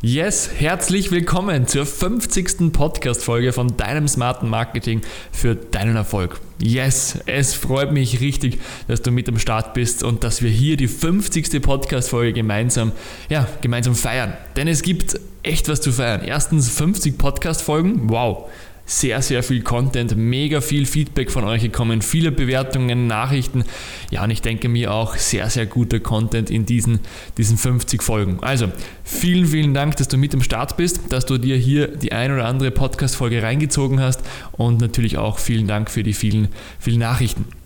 Yes, herzlich willkommen zur 50. Podcast-Folge von deinem smarten Marketing für deinen Erfolg. Yes, es freut mich richtig, dass du mit am Start bist und dass wir hier die 50. Podcast-Folge gemeinsam, ja, gemeinsam feiern. Denn es gibt echt was zu feiern. Erstens 50 Podcast-Folgen, wow sehr, sehr viel Content, mega viel Feedback von euch gekommen, viele Bewertungen, Nachrichten. Ja, und ich denke mir auch sehr, sehr guter Content in diesen, diesen 50 Folgen. Also, vielen, vielen Dank, dass du mit am Start bist, dass du dir hier die ein oder andere Podcast-Folge reingezogen hast und natürlich auch vielen Dank für die vielen, vielen Nachrichten.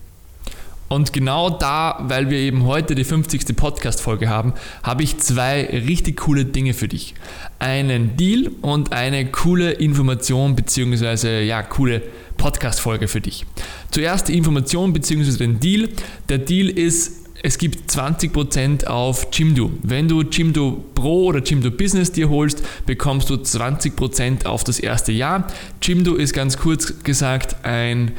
Und genau da, weil wir eben heute die 50. Podcast-Folge haben, habe ich zwei richtig coole Dinge für dich. Einen Deal und eine coole Information bzw. ja, coole Podcast-Folge für dich. Zuerst die Information bzw. den Deal. Der Deal ist, es gibt 20% auf Jimdo. Wenn du Jimdo Pro oder Jimdo Business dir holst, bekommst du 20% auf das erste Jahr. Jimdo ist ganz kurz gesagt ein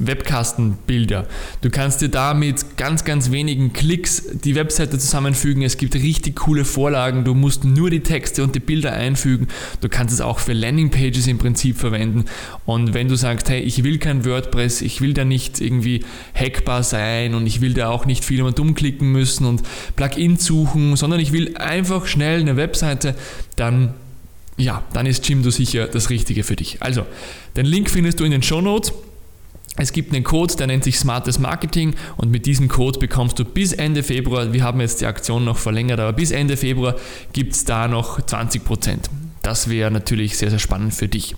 Webkastenbilder. Du kannst dir da mit ganz, ganz wenigen Klicks die Webseite zusammenfügen. Es gibt richtig coole Vorlagen. Du musst nur die Texte und die Bilder einfügen. Du kannst es auch für Landingpages im Prinzip verwenden. Und wenn du sagst, hey, ich will kein WordPress, ich will da nicht irgendwie hackbar sein und ich will da auch nicht viel immer dumm klicken müssen und Plugins suchen, sondern ich will einfach schnell eine Webseite, dann ja, dann ist Jimdo sicher das Richtige für dich. Also, den Link findest du in den Show Notes. Es gibt einen Code, der nennt sich Smartes Marketing und mit diesem Code bekommst du bis Ende Februar, wir haben jetzt die Aktion noch verlängert, aber bis Ende Februar gibt es da noch 20%. Das wäre natürlich sehr, sehr spannend für dich.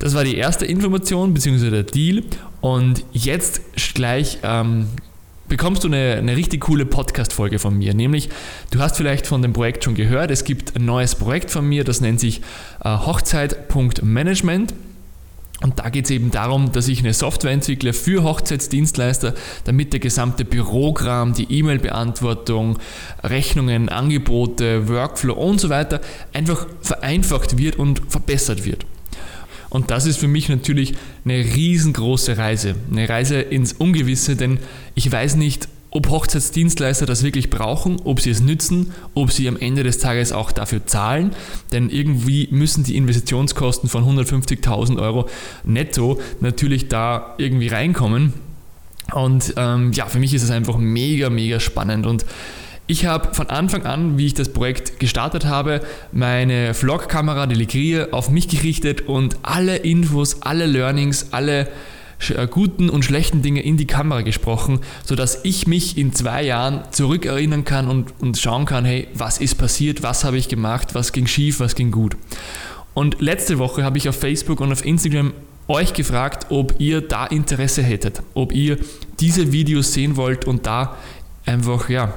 Das war die erste Information bzw. der Deal und jetzt gleich ähm, bekommst du eine, eine richtig coole Podcast-Folge von mir. Nämlich, du hast vielleicht von dem Projekt schon gehört, es gibt ein neues Projekt von mir, das nennt sich äh, Hochzeit.management. Und da geht es eben darum, dass ich eine Software entwickle für Hochzeitsdienstleister, damit der gesamte Bürogramm, die E-Mail-Beantwortung, Rechnungen, Angebote, Workflow und so weiter einfach vereinfacht wird und verbessert wird. Und das ist für mich natürlich eine riesengroße Reise, eine Reise ins Ungewisse, denn ich weiß nicht, ob Hochzeitsdienstleister das wirklich brauchen, ob sie es nützen, ob sie am Ende des Tages auch dafür zahlen, denn irgendwie müssen die Investitionskosten von 150.000 Euro netto natürlich da irgendwie reinkommen. Und ähm, ja, für mich ist es einfach mega, mega spannend und ich habe von Anfang an, wie ich das Projekt gestartet habe, meine Vlog-Kamera, die Ligrie, auf mich gerichtet und alle Infos, alle Learnings, alle guten und schlechten Dinge in die Kamera gesprochen, sodass ich mich in zwei Jahren zurückerinnern kann und, und schauen kann, hey, was ist passiert, was habe ich gemacht, was ging schief, was ging gut. Und letzte Woche habe ich auf Facebook und auf Instagram euch gefragt, ob ihr da Interesse hättet, ob ihr diese Videos sehen wollt und da einfach, ja,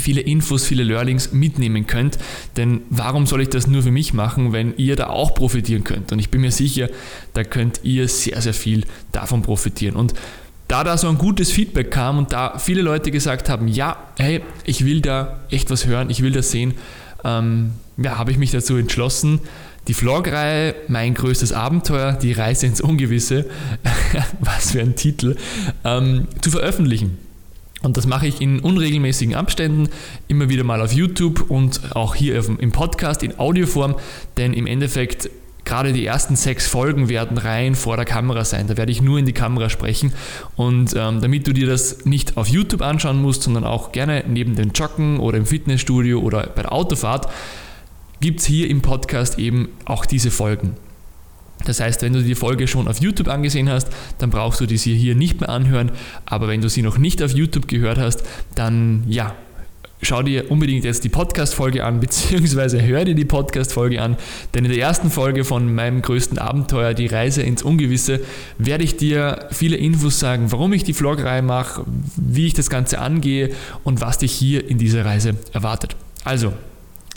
viele Infos, viele Learnings mitnehmen könnt. Denn warum soll ich das nur für mich machen, wenn ihr da auch profitieren könnt? Und ich bin mir sicher, da könnt ihr sehr, sehr viel davon profitieren. Und da da so ein gutes Feedback kam und da viele Leute gesagt haben, ja, hey, ich will da echt was hören, ich will das sehen, ähm, ja, habe ich mich dazu entschlossen, die Vlog-Reihe Mein größtes Abenteuer, die Reise ins Ungewisse, was für ein Titel, ähm, zu veröffentlichen. Und das mache ich in unregelmäßigen Abständen, immer wieder mal auf YouTube und auch hier im Podcast in Audioform, denn im Endeffekt gerade die ersten sechs Folgen werden rein vor der Kamera sein. Da werde ich nur in die Kamera sprechen. Und ähm, damit du dir das nicht auf YouTube anschauen musst, sondern auch gerne neben dem Joggen oder im Fitnessstudio oder bei der Autofahrt, gibt es hier im Podcast eben auch diese Folgen. Das heißt, wenn du die Folge schon auf YouTube angesehen hast, dann brauchst du die hier nicht mehr anhören. Aber wenn du sie noch nicht auf YouTube gehört hast, dann ja, schau dir unbedingt jetzt die Podcast-Folge an, beziehungsweise hör dir die Podcast-Folge an, denn in der ersten Folge von meinem größten Abenteuer, die Reise ins Ungewisse, werde ich dir viele Infos sagen, warum ich die Vlogreihe mache, wie ich das Ganze angehe und was dich hier in dieser Reise erwartet. Also,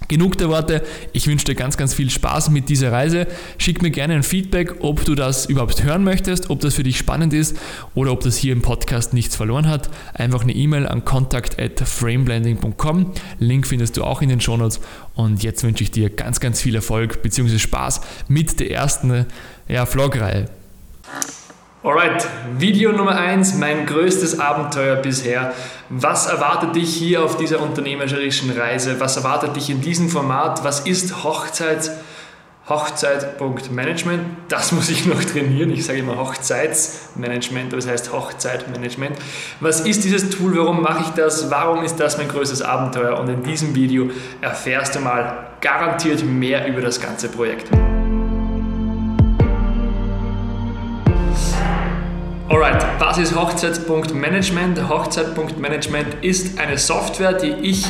Genug der Worte. Ich wünsche dir ganz, ganz viel Spaß mit dieser Reise. Schick mir gerne ein Feedback, ob du das überhaupt hören möchtest, ob das für dich spannend ist oder ob das hier im Podcast nichts verloren hat. Einfach eine E-Mail an contact@frameblending.com. Link findest du auch in den Shownotes. Und jetzt wünsche ich dir ganz, ganz viel Erfolg bzw. Spaß mit der ersten ja, Vlog-Reihe. Alright, Video Nummer 1, mein größtes Abenteuer bisher. Was erwartet dich hier auf dieser unternehmerischen Reise? Was erwartet dich in diesem Format? Was ist Hochzeits- Hochzeit.management, das muss ich noch trainieren. Ich sage immer Hochzeitsmanagement, aber es heißt Hochzeitmanagement. Was ist dieses Tool? Warum mache ich das? Warum ist das mein größtes Abenteuer? Und in diesem Video erfährst du mal garantiert mehr über das ganze Projekt. Alright, was ist Hochzeitsmanagement? Hochzeit.management ist eine Software, die ich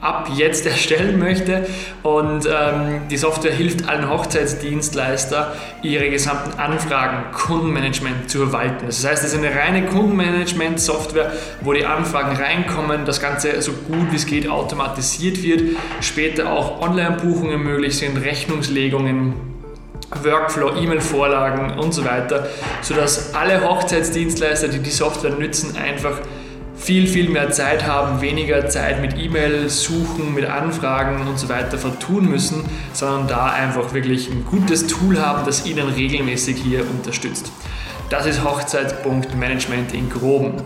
ab jetzt erstellen möchte. Und ähm, die Software hilft allen Hochzeitsdienstleister, ihre gesamten Anfragen, Kundenmanagement zu verwalten. Das heißt, es ist eine reine Kundenmanagement-Software, wo die Anfragen reinkommen, das Ganze so gut wie es geht automatisiert wird, später auch Online-Buchungen möglich sind, Rechnungslegungen, Workflow, E-Mail-Vorlagen und so weiter, sodass alle Hochzeitsdienstleister, die die Software nützen, einfach viel, viel mehr Zeit haben, weniger Zeit mit E-Mail suchen, mit Anfragen und so weiter vertun müssen, sondern da einfach wirklich ein gutes Tool haben, das ihnen regelmäßig hier unterstützt. Das ist Hochzeitpunktmanagement in Groben.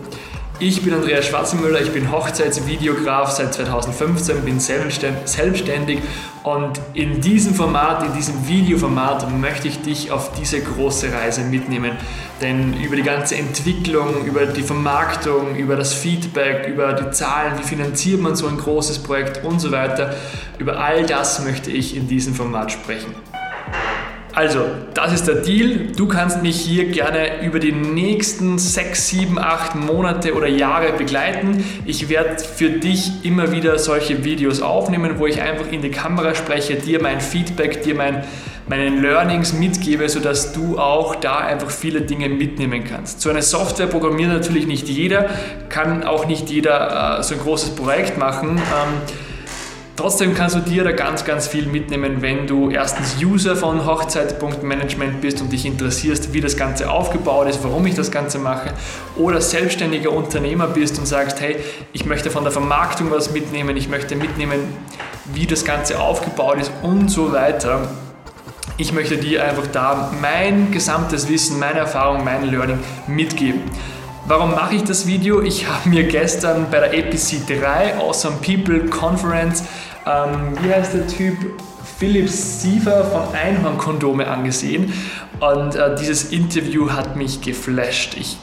Ich bin Andreas Schwarzenmüller, ich bin Hochzeitsvideograf seit 2015, bin selbstständig und in diesem Format, in diesem Videoformat möchte ich dich auf diese große Reise mitnehmen. Denn über die ganze Entwicklung, über die Vermarktung, über das Feedback, über die Zahlen, wie finanziert man so ein großes Projekt und so weiter, über all das möchte ich in diesem Format sprechen. Also, das ist der Deal. Du kannst mich hier gerne über die nächsten 6, 7, 8 Monate oder Jahre begleiten. Ich werde für dich immer wieder solche Videos aufnehmen, wo ich einfach in die Kamera spreche, dir mein Feedback, dir mein, meine Learnings mitgebe, sodass du auch da einfach viele Dinge mitnehmen kannst. So eine Software programmiert natürlich nicht jeder, kann auch nicht jeder äh, so ein großes Projekt machen. Ähm, Trotzdem kannst du dir da ganz, ganz viel mitnehmen, wenn du erstens User von Hochzeit.management bist und dich interessierst, wie das Ganze aufgebaut ist, warum ich das Ganze mache, oder selbstständiger Unternehmer bist und sagst, hey, ich möchte von der Vermarktung was mitnehmen, ich möchte mitnehmen, wie das Ganze aufgebaut ist und so weiter. Ich möchte dir einfach da mein gesamtes Wissen, meine Erfahrung, mein Learning mitgeben. Warum mache ich das Video? Ich habe mir gestern bei der APC 3 Awesome People Conference ähm, wie heißt der Typ? Philipp Siever von Einhorn Kondome angesehen und äh, dieses Interview hat mich geflasht. Ich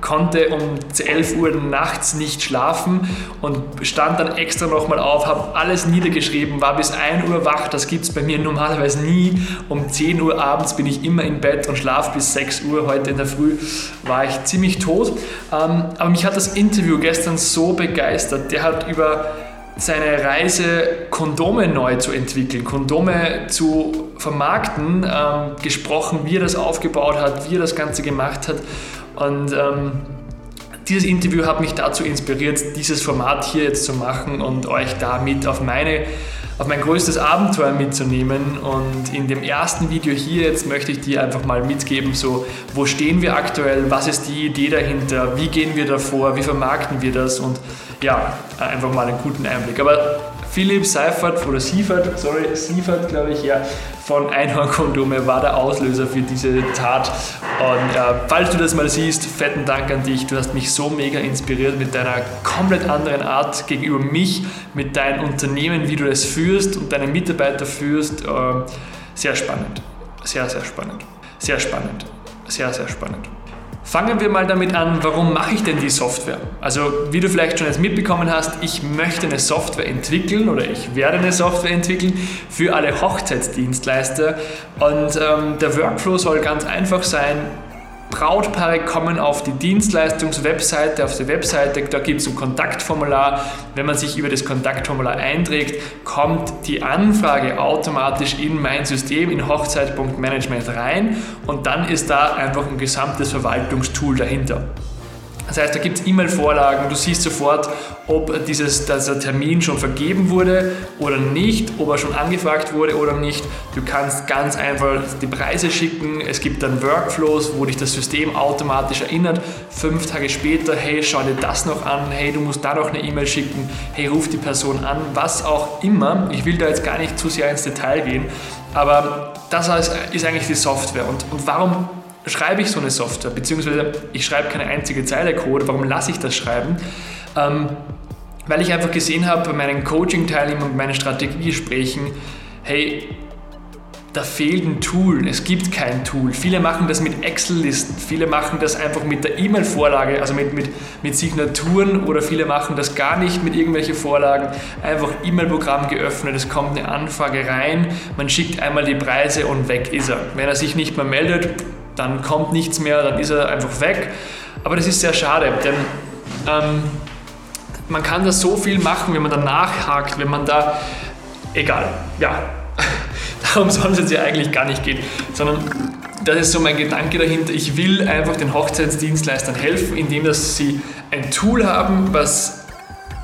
konnte um 11 Uhr nachts nicht schlafen und stand dann extra nochmal auf, habe alles niedergeschrieben, war bis 1 Uhr wach, das gibt es bei mir normalerweise nie. Um 10 Uhr abends bin ich immer im Bett und schlafe bis 6 Uhr. Heute in der Früh war ich ziemlich tot. Ähm, aber mich hat das Interview gestern so begeistert. Der hat über seine Reise, Kondome neu zu entwickeln, Kondome zu vermarkten, ähm, gesprochen, wie er das aufgebaut hat, wie er das Ganze gemacht hat. Und ähm, dieses Interview hat mich dazu inspiriert, dieses Format hier jetzt zu machen und euch damit auf meine auf mein größtes Abenteuer mitzunehmen. Und in dem ersten Video hier jetzt möchte ich dir einfach mal mitgeben, so wo stehen wir aktuell, was ist die Idee dahinter, wie gehen wir davor, wie vermarkten wir das und ja, einfach mal einen guten Einblick. Aber Philipp Seifert oder Siefert, sorry, Siefert glaube ich, ja, von Einhornkondome war der Auslöser für diese Tat. Und äh, falls du das mal siehst, fetten Dank an dich. Du hast mich so mega inspiriert mit deiner komplett anderen Art gegenüber mich, mit deinem Unternehmen, wie du es führst und deine Mitarbeiter führst. Äh, sehr spannend. Sehr, sehr spannend. Sehr spannend. Sehr, sehr spannend. Fangen wir mal damit an, warum mache ich denn die Software? Also wie du vielleicht schon jetzt mitbekommen hast, ich möchte eine Software entwickeln oder ich werde eine Software entwickeln für alle Hochzeitsdienstleister und ähm, der Workflow soll ganz einfach sein, Brautpaare kommen auf die Dienstleistungswebseite, auf die Webseite, da gibt es ein Kontaktformular. Wenn man sich über das Kontaktformular einträgt, kommt die Anfrage automatisch in mein System, in Hochzeit.management rein und dann ist da einfach ein gesamtes Verwaltungstool dahinter. Das heißt, da gibt es E-Mail-Vorlagen, du siehst sofort, ob dieses, dieser Termin schon vergeben wurde oder nicht, ob er schon angefragt wurde oder nicht. Du kannst ganz einfach die Preise schicken. Es gibt dann Workflows, wo dich das System automatisch erinnert. Fünf Tage später, hey, schau dir das noch an, hey, du musst da noch eine E-Mail schicken, hey, ruf die Person an, was auch immer. Ich will da jetzt gar nicht zu sehr ins Detail gehen, aber das ist eigentlich die Software. Und, und warum schreibe ich so eine Software? Beziehungsweise ich schreibe keine einzige Zeile Code. Warum lasse ich das schreiben? Ähm, weil ich einfach gesehen habe bei meinen Coaching-Teilnehmern, bei meinen Strategiegesprächen, hey, da fehlt ein Tool. Es gibt kein Tool. Viele machen das mit Excel-Listen, viele machen das einfach mit der E-Mail-Vorlage, also mit, mit, mit Signaturen oder viele machen das gar nicht mit irgendwelchen Vorlagen. Einfach E-Mail-Programm geöffnet, es kommt eine Anfrage rein, man schickt einmal die Preise und weg ist er. Wenn er sich nicht mehr meldet, dann kommt nichts mehr, dann ist er einfach weg. Aber das ist sehr schade, denn ähm, man kann da so viel machen, wenn man da nachhakt, wenn man da, egal, ja, darum soll es jetzt ja eigentlich gar nicht gehen, sondern das ist so mein Gedanke dahinter. Ich will einfach den Hochzeitsdienstleistern helfen, indem dass sie ein Tool haben, was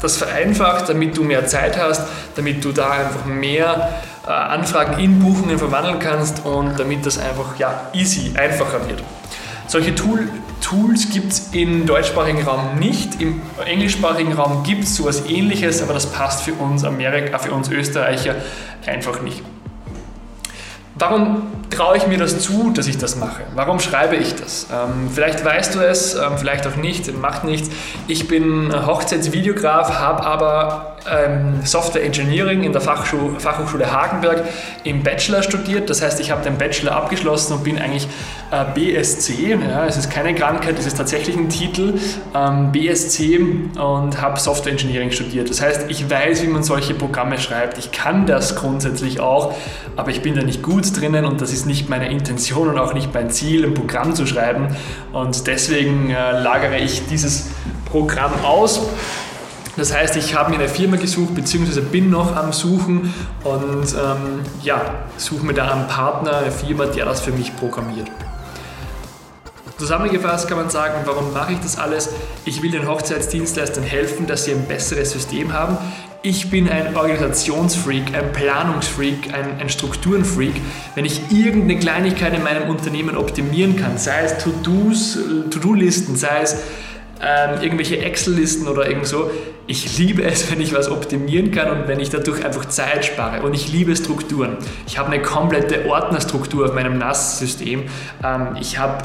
das vereinfacht, damit du mehr Zeit hast, damit du da einfach mehr äh, Anfragen in Buchungen verwandeln kannst und damit das einfach ja, easy, einfacher wird. Solche Tool, Tools gibt es im deutschsprachigen Raum nicht. Im englischsprachigen Raum gibt es sowas ähnliches, aber das passt für uns Amerika, für uns Österreicher einfach nicht. Warum traue ich mir das zu, dass ich das mache? Warum schreibe ich das? Ähm, vielleicht weißt du es, ähm, vielleicht auch nicht, macht nichts. Ich bin Hochzeitsvideograf, habe aber ähm, Software Engineering in der Fachhochschule Hagenberg im Bachelor studiert. Das heißt, ich habe den Bachelor abgeschlossen und bin eigentlich BSc. Ja, es ist keine Krankheit, es ist tatsächlich ein Titel. Ähm, BSc und habe Software Engineering studiert. Das heißt, ich weiß, wie man solche Programme schreibt. Ich kann das grundsätzlich auch, aber ich bin da nicht gut drinnen und das ist nicht meine Intention und auch nicht mein Ziel, ein Programm zu schreiben. Und deswegen äh, lagere ich dieses Programm aus das heißt, ich habe mir eine Firma gesucht, beziehungsweise bin noch am Suchen und ähm, ja, suche mir da einen Partner, eine Firma, der das für mich programmiert. Zusammengefasst kann man sagen, warum mache ich das alles? Ich will den Hochzeitsdienstleistern helfen, dass sie ein besseres System haben. Ich bin ein Organisationsfreak, ein Planungsfreak, ein, ein Strukturenfreak. Wenn ich irgendeine Kleinigkeit in meinem Unternehmen optimieren kann, sei es To-Do-Listen, sei es ähm, irgendwelche Excel-Listen oder irgend so. Ich liebe es, wenn ich was optimieren kann und wenn ich dadurch einfach Zeit spare. Und ich liebe Strukturen. Ich habe eine komplette Ordnerstruktur auf meinem NAS-System. Ähm, ich habe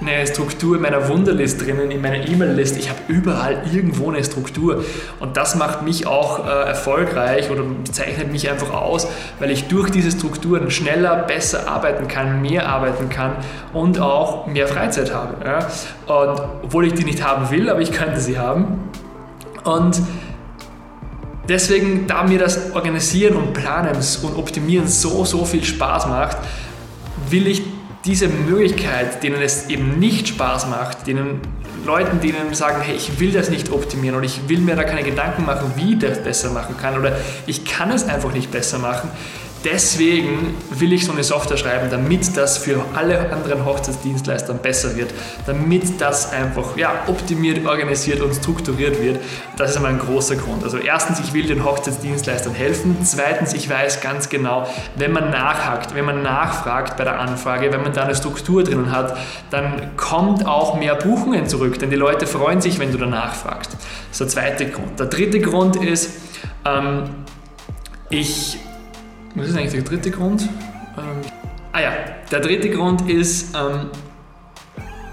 eine Struktur in meiner Wunderlist drinnen, in meiner E-Mail-List. Ich habe überall irgendwo eine Struktur. Und das macht mich auch äh, erfolgreich oder zeichnet mich einfach aus, weil ich durch diese Strukturen schneller, besser arbeiten kann, mehr arbeiten kann und auch mehr Freizeit habe. Ja? Und obwohl ich die nicht haben will, aber ich könnte sie haben. Und deswegen, da mir das Organisieren und Planen und Optimieren so, so viel Spaß macht, will ich diese Möglichkeit, denen es eben nicht Spaß macht, denen Leuten, denen sagen, hey, ich will das nicht optimieren oder ich will mir da keine Gedanken machen, wie ich das besser machen kann oder ich kann es einfach nicht besser machen, Deswegen will ich so eine Software schreiben, damit das für alle anderen Hochzeitsdienstleister besser wird, damit das einfach ja, optimiert, organisiert und strukturiert wird. Das ist einmal ein großer Grund. Also erstens, ich will den Hochzeitsdienstleistern helfen. Zweitens, ich weiß ganz genau, wenn man nachhakt, wenn man nachfragt bei der Anfrage, wenn man da eine Struktur drinnen hat, dann kommt auch mehr Buchungen zurück, denn die Leute freuen sich, wenn du danach fragst. Das ist der zweite Grund. Der dritte Grund ist, ähm, ich was ist eigentlich der dritte Grund? Ähm, ah ja, der dritte Grund ist, ähm,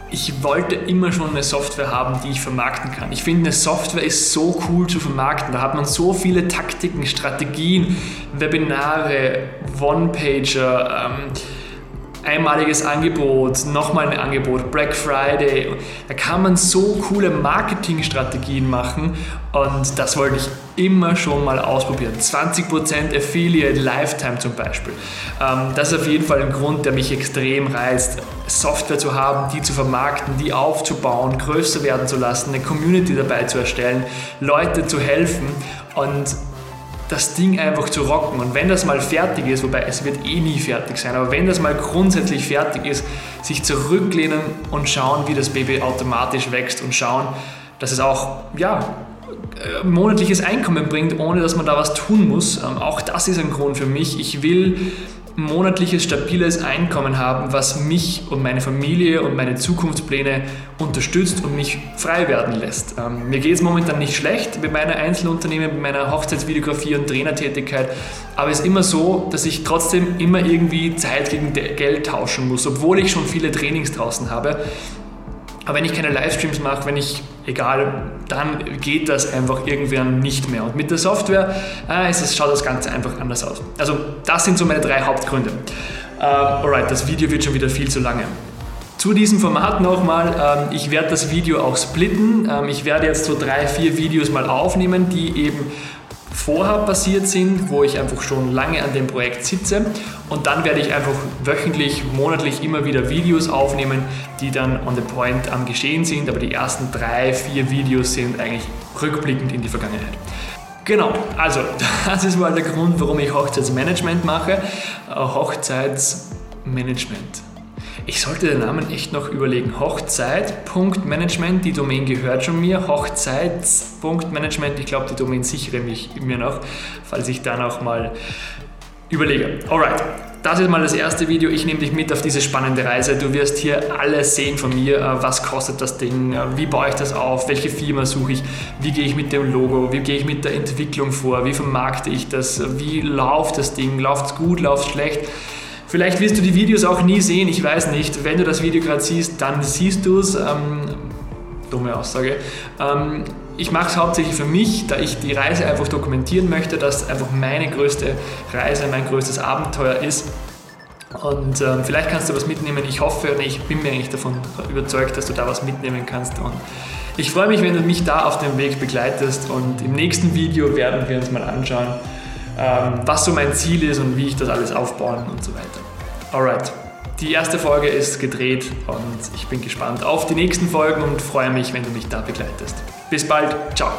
ich wollte immer schon eine Software haben, die ich vermarkten kann. Ich finde, eine Software ist so cool zu vermarkten. Da hat man so viele Taktiken, Strategien, Webinare, One-Pager, ähm, einmaliges Angebot, nochmal ein Angebot, Black Friday. Da kann man so coole Marketingstrategien machen und das wollte ich immer schon mal ausprobieren. 20% Affiliate Lifetime zum Beispiel. Ähm, das ist auf jeden Fall ein Grund, der mich extrem reizt. Software zu haben, die zu vermarkten, die aufzubauen, größer werden zu lassen, eine Community dabei zu erstellen, Leute zu helfen und das Ding einfach zu rocken. Und wenn das mal fertig ist, wobei es wird eh nie fertig sein, aber wenn das mal grundsätzlich fertig ist, sich zurücklehnen und schauen, wie das Baby automatisch wächst und schauen, dass es auch, ja, äh, monatliches Einkommen bringt, ohne dass man da was tun muss. Ähm, auch das ist ein Grund für mich. Ich will monatliches, stabiles Einkommen haben, was mich und meine Familie und meine Zukunftspläne unterstützt und mich frei werden lässt. Ähm, mir geht es momentan nicht schlecht mit meiner Einzelunternehmen, mit meiner Hochzeitsvideografie und Trainertätigkeit, aber es ist immer so, dass ich trotzdem immer irgendwie Zeit gegen Geld tauschen muss, obwohl ich schon viele Trainings draußen habe. Aber wenn ich keine Livestreams mache, wenn ich, egal, dann geht das einfach irgendwann nicht mehr. Und mit der Software äh, es, schaut das Ganze einfach anders aus. Also das sind so meine drei Hauptgründe. Äh, alright, das Video wird schon wieder viel zu lange. Zu diesem Format nochmal, ähm, ich werde das Video auch splitten. Ähm, ich werde jetzt so drei, vier Videos mal aufnehmen, die eben vorher passiert sind, wo ich einfach schon lange an dem Projekt sitze. Und dann werde ich einfach wöchentlich, monatlich immer wieder Videos aufnehmen, die dann on the point am Geschehen sind. Aber die ersten drei, vier Videos sind eigentlich rückblickend in die Vergangenheit. Genau, also das ist mal der Grund, warum ich Hochzeitsmanagement mache. Äh, Hochzeitsmanagement. Ich sollte den Namen echt noch überlegen. Hochzeit.management, die Domain gehört schon mir. Hochzeits.management, ich glaube, die Domain sichere mich mir noch, falls ich dann auch mal überlege. Alright, das ist mal das erste Video. Ich nehme dich mit auf diese spannende Reise. Du wirst hier alles sehen von mir. Äh, was kostet das Ding? Äh, wie baue ich das auf? Welche Firma suche ich? Wie gehe ich mit dem Logo? Wie gehe ich mit der Entwicklung vor? Wie vermarkte ich das? Wie läuft das Ding? Läuft es gut? Läuft es schlecht? Vielleicht wirst du die Videos auch nie sehen, ich weiß nicht. Wenn du das Video gerade siehst, dann siehst du es. Ähm, dumme Aussage. Ähm, ich mache es hauptsächlich für mich, da ich die Reise einfach dokumentieren möchte, dass einfach meine größte Reise, mein größtes Abenteuer ist. Und ähm, vielleicht kannst du was mitnehmen. Ich hoffe und ich bin mir eigentlich davon überzeugt, dass du da was mitnehmen kannst. Und ich freue mich, wenn du mich da auf dem Weg begleitest. Und im nächsten Video werden wir uns mal anschauen, was so mein Ziel ist und wie ich das alles aufbauen und so weiter. Alright, die erste Folge ist gedreht und ich bin gespannt auf die nächsten Folgen und freue mich, wenn du mich da begleitest. Bis bald, ciao.